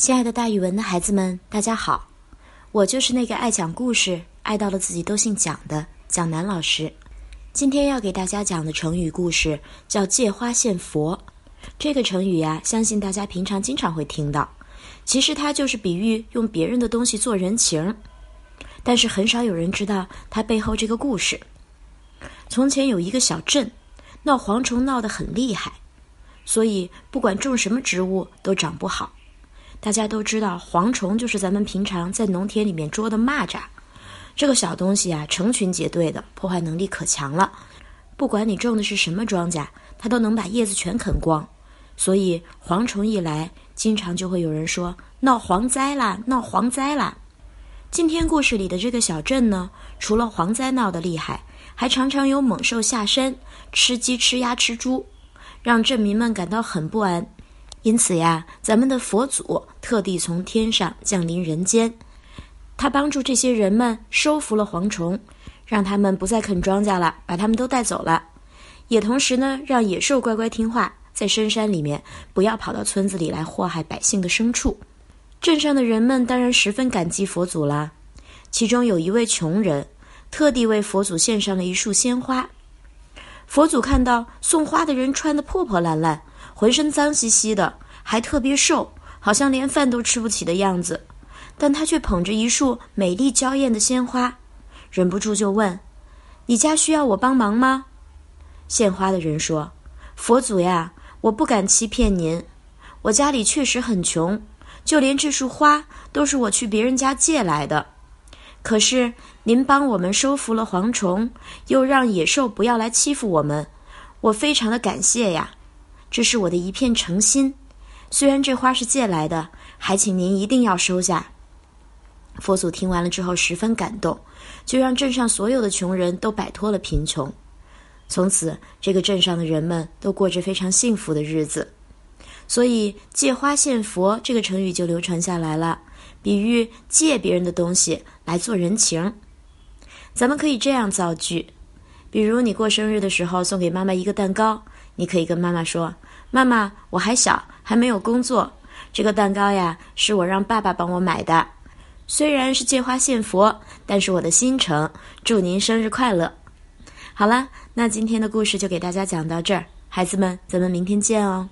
亲爱的，大语文的孩子们，大家好！我就是那个爱讲故事、爱到了自己都姓蒋的蒋楠老师。今天要给大家讲的成语故事叫“借花献佛”。这个成语呀，相信大家平常经常会听到。其实它就是比喻用别人的东西做人情，但是很少有人知道它背后这个故事。从前有一个小镇，闹蝗虫闹得很厉害，所以不管种什么植物都长不好。大家都知道，蝗虫就是咱们平常在农田里面捉的蚂蚱。这个小东西啊，成群结队的，破坏能力可强了。不管你种的是什么庄稼，它都能把叶子全啃光。所以蝗虫一来，经常就会有人说闹蝗灾啦，闹蝗灾啦。今天故事里的这个小镇呢，除了蝗灾闹得厉害，还常常有猛兽下山吃鸡、吃鸭、吃猪，让镇民们感到很不安。因此呀，咱们的佛祖特地从天上降临人间，他帮助这些人们收服了蝗虫，让他们不再啃庄稼了，把他们都带走了，也同时呢，让野兽乖乖听话，在深山里面不要跑到村子里来祸害百姓的牲畜。镇上的人们当然十分感激佛祖啦，其中有一位穷人，特地为佛祖献上了一束鲜花。佛祖看到送花的人穿得破破烂烂。浑身脏兮兮的，还特别瘦，好像连饭都吃不起的样子。但他却捧着一束美丽娇艳的鲜花，忍不住就问：“你家需要我帮忙吗？”献花的人说：“佛祖呀，我不敢欺骗您，我家里确实很穷，就连这束花都是我去别人家借来的。可是您帮我们收服了蝗虫，又让野兽不要来欺负我们，我非常的感谢呀。”这是我的一片诚心，虽然这花是借来的，还请您一定要收下。佛祖听完了之后十分感动，就让镇上所有的穷人都摆脱了贫穷，从此这个镇上的人们都过着非常幸福的日子。所以“借花献佛”这个成语就流传下来了，比喻借别人的东西来做人情。咱们可以这样造句，比如你过生日的时候送给妈妈一个蛋糕。你可以跟妈妈说：“妈妈，我还小，还没有工作。这个蛋糕呀，是我让爸爸帮我买的。虽然是借花献佛，但是我的心诚。祝您生日快乐！”好了，那今天的故事就给大家讲到这儿，孩子们，咱们明天见哦。